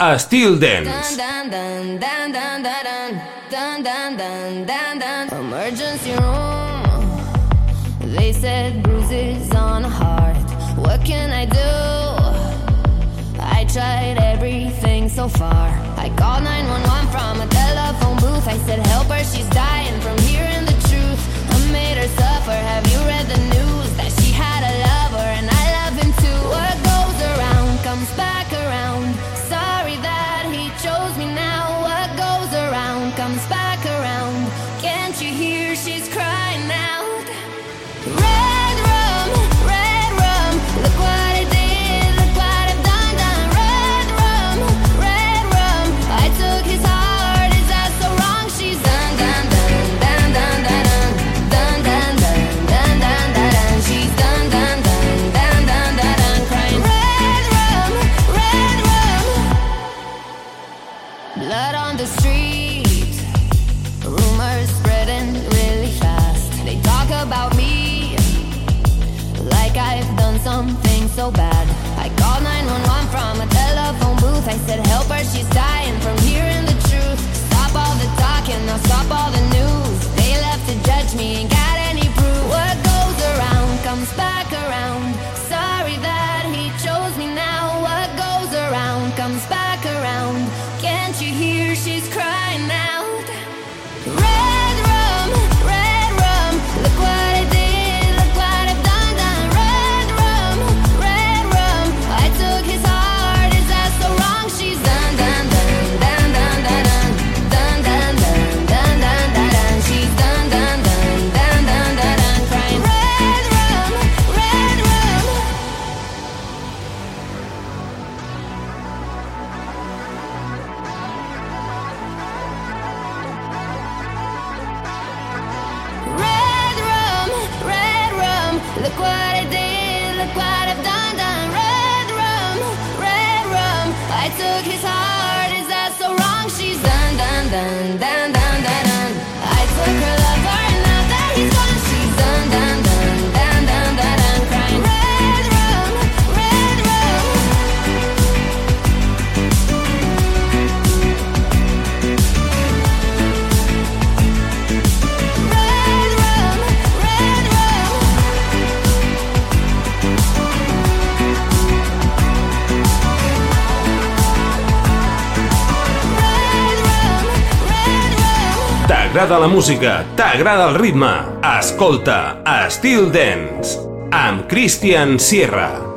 a Styl Dance. Emergency room. They said bruises on heart. What can I do? I tried everything so far. I called 911 from a telephone booth. I said, Help her, she's dying from hearing the truth. I made her suffer. Have you read the t'agrada la música, t'agrada el ritme, escolta Estil Dance amb Christian Sierra.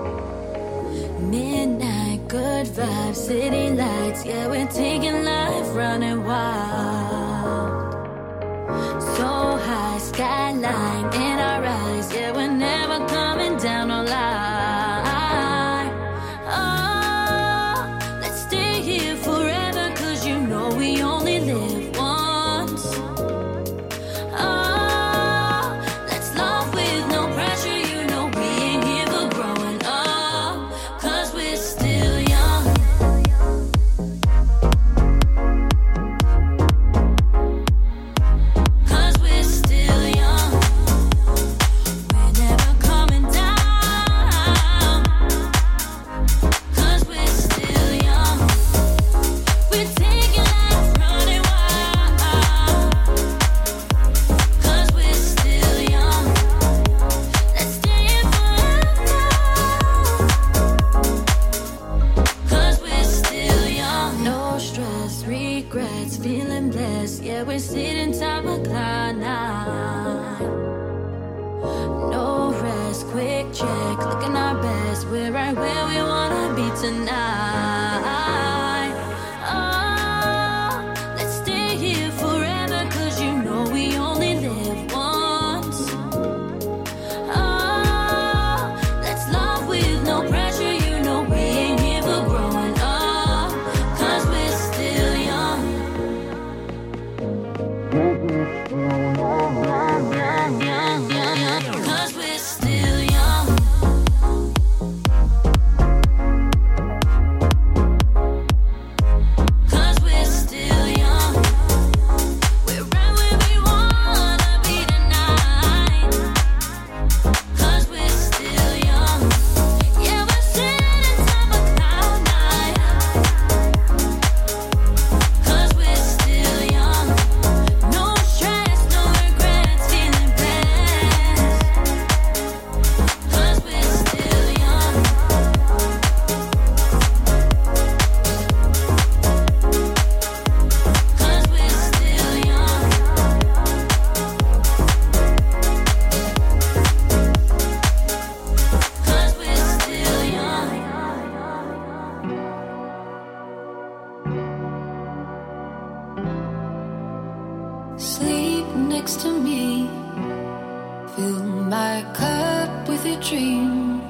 healthy dream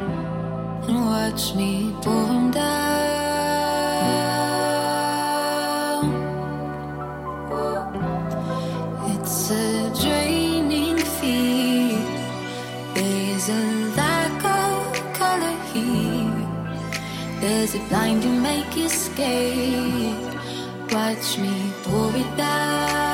and watch me pull them down. It's a draining fear. There's a lack of color here. There's a blind to make escape. Watch me pull it down.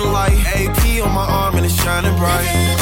AP on my arm and it's shining bright.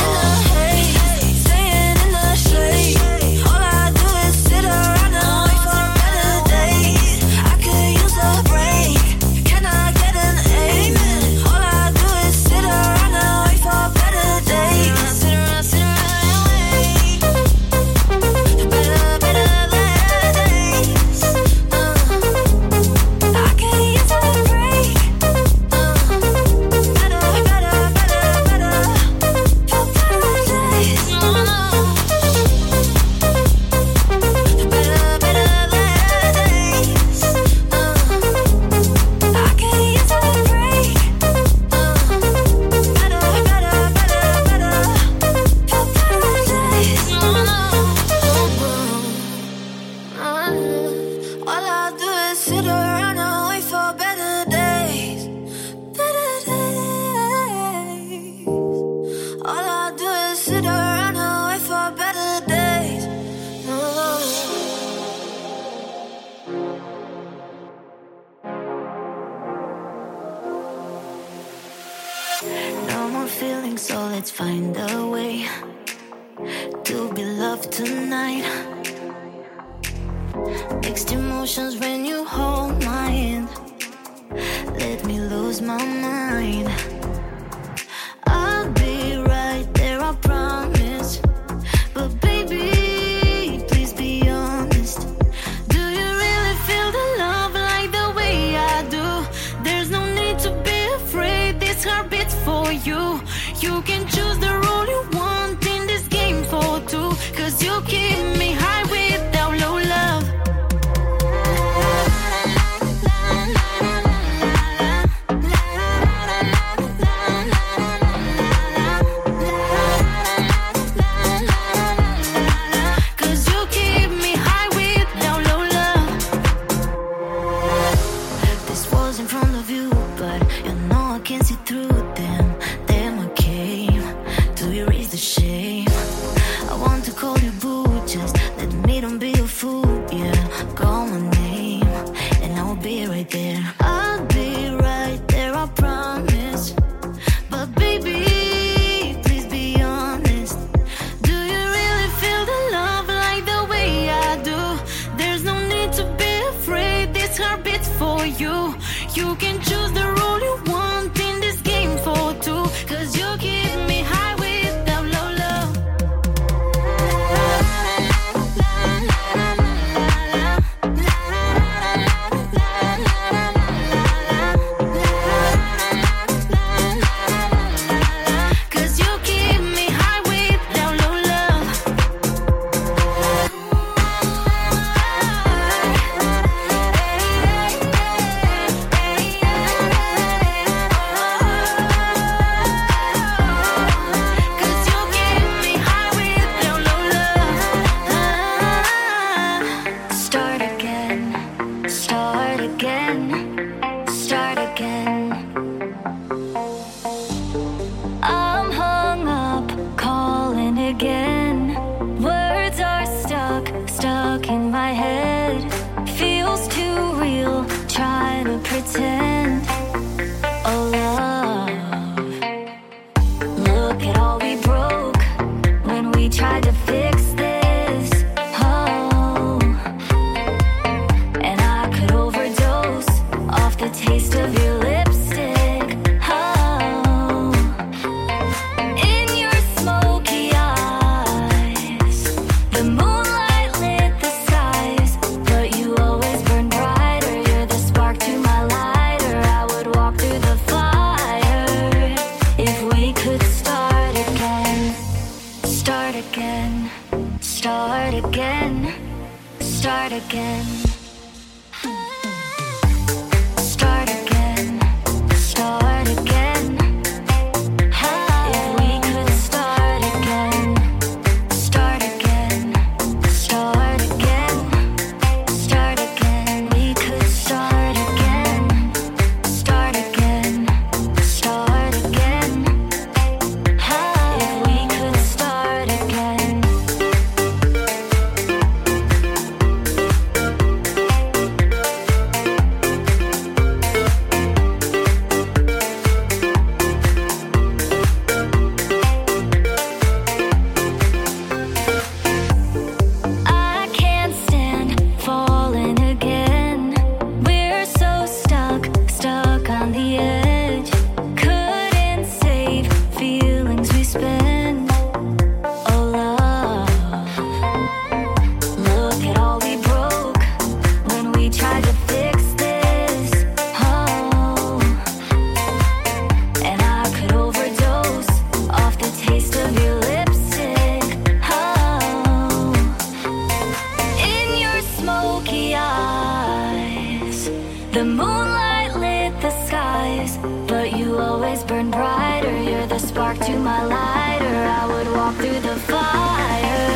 The moonlight lit the skies, but you always burn brighter. You're the spark to my lighter. I would walk through the fire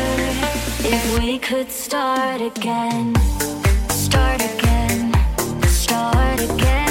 if we could start again. Start again, start again.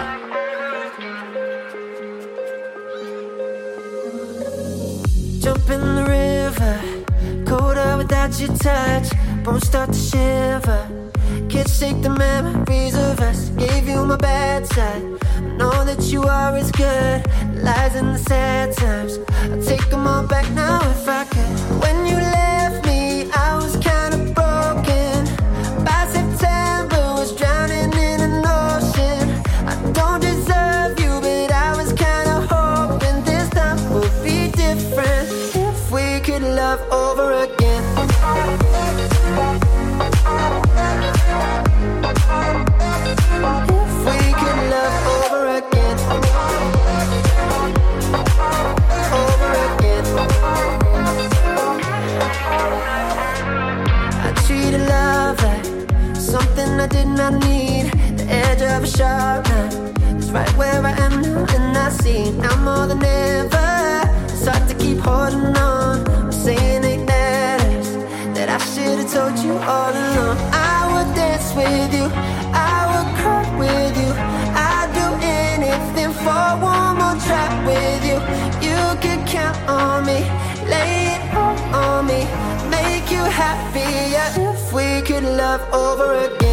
happier if we could love over again.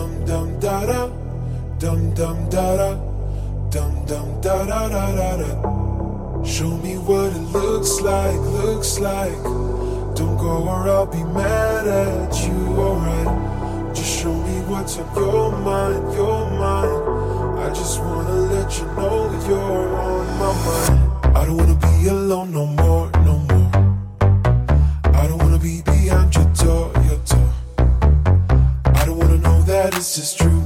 dum dum da da, dum dum da da, dum dum da da da da da. Show me what it looks like, looks like. Don't go or I'll be mad at you, alright. Just show me what's on your mind, your mind. I just wanna let you know you're on my mind. I don't wanna be alone no more. this is true.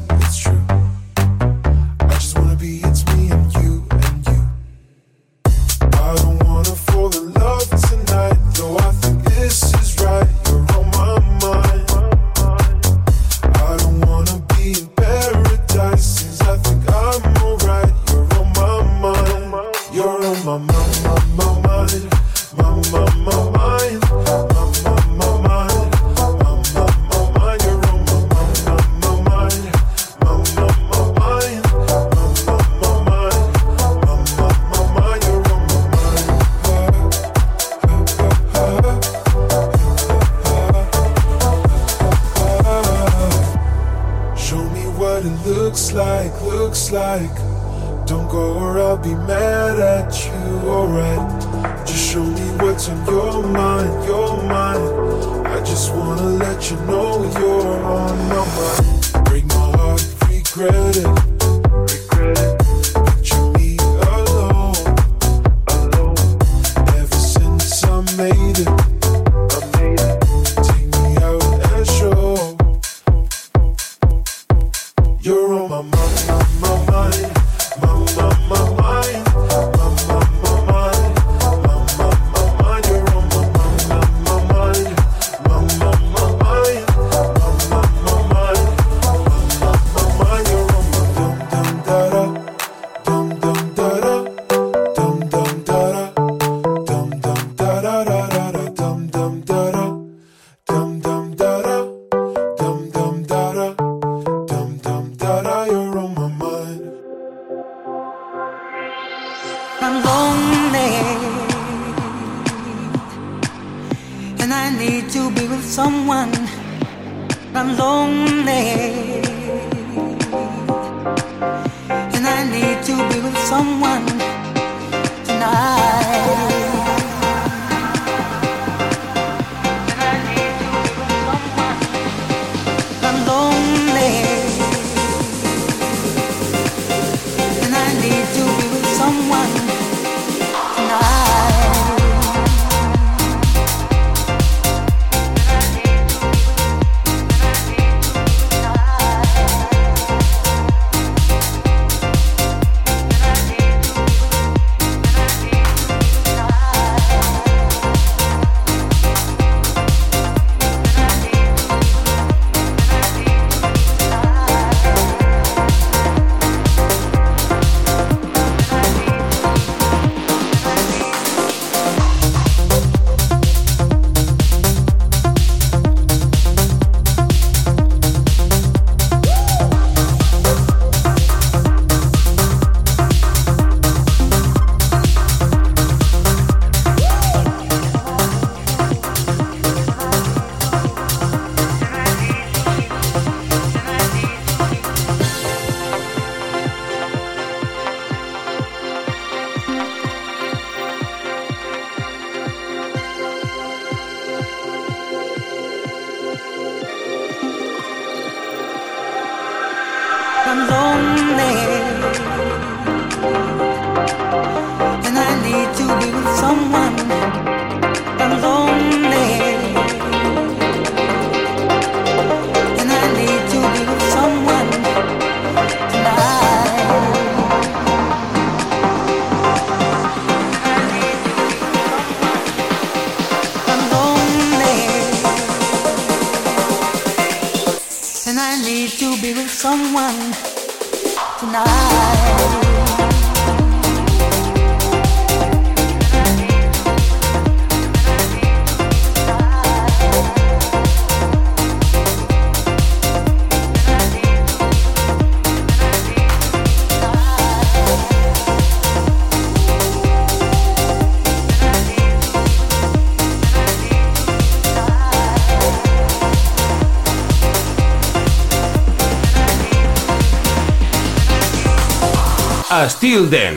Styl Dance.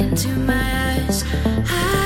into my eyes. I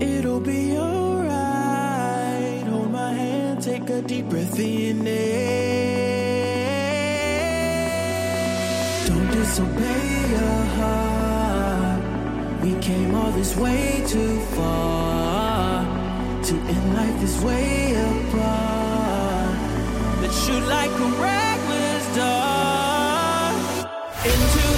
It'll be alright. Hold my hand, take a deep breath in. Don't disobey your heart. We came all this way too far to end life this way apart. Let's shoot like a reckless dog into.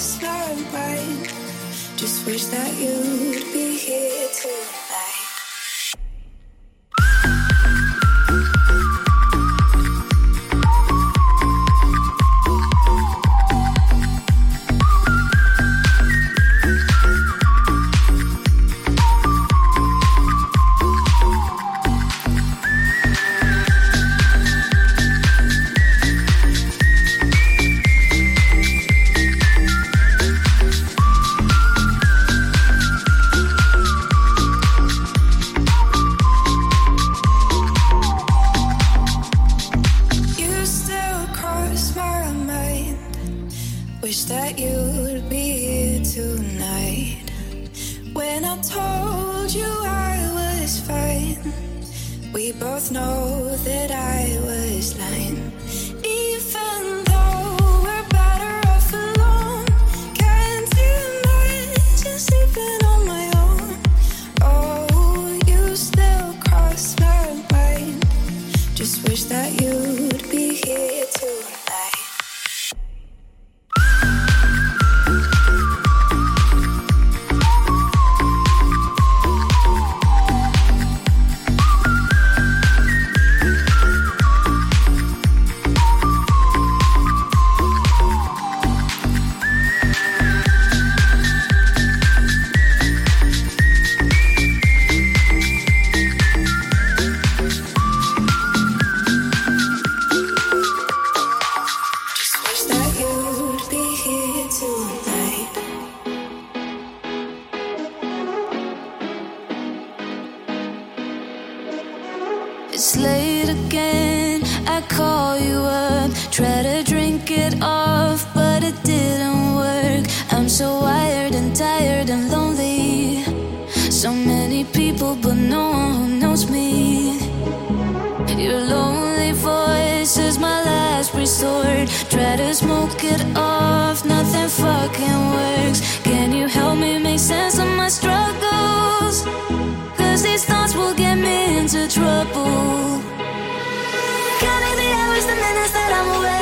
skyline. Just wish that you'd be here too. it's late again. I call you up, try to drink it off, but it didn't work. I'm so wired and tired and lonely. So many people, but no one who knows me. Your lonely voice is my last resort. Try to smoke it off, nothing fucking works. Can you help me make sense? into trouble. Counting the hours, the minutes that I'm away.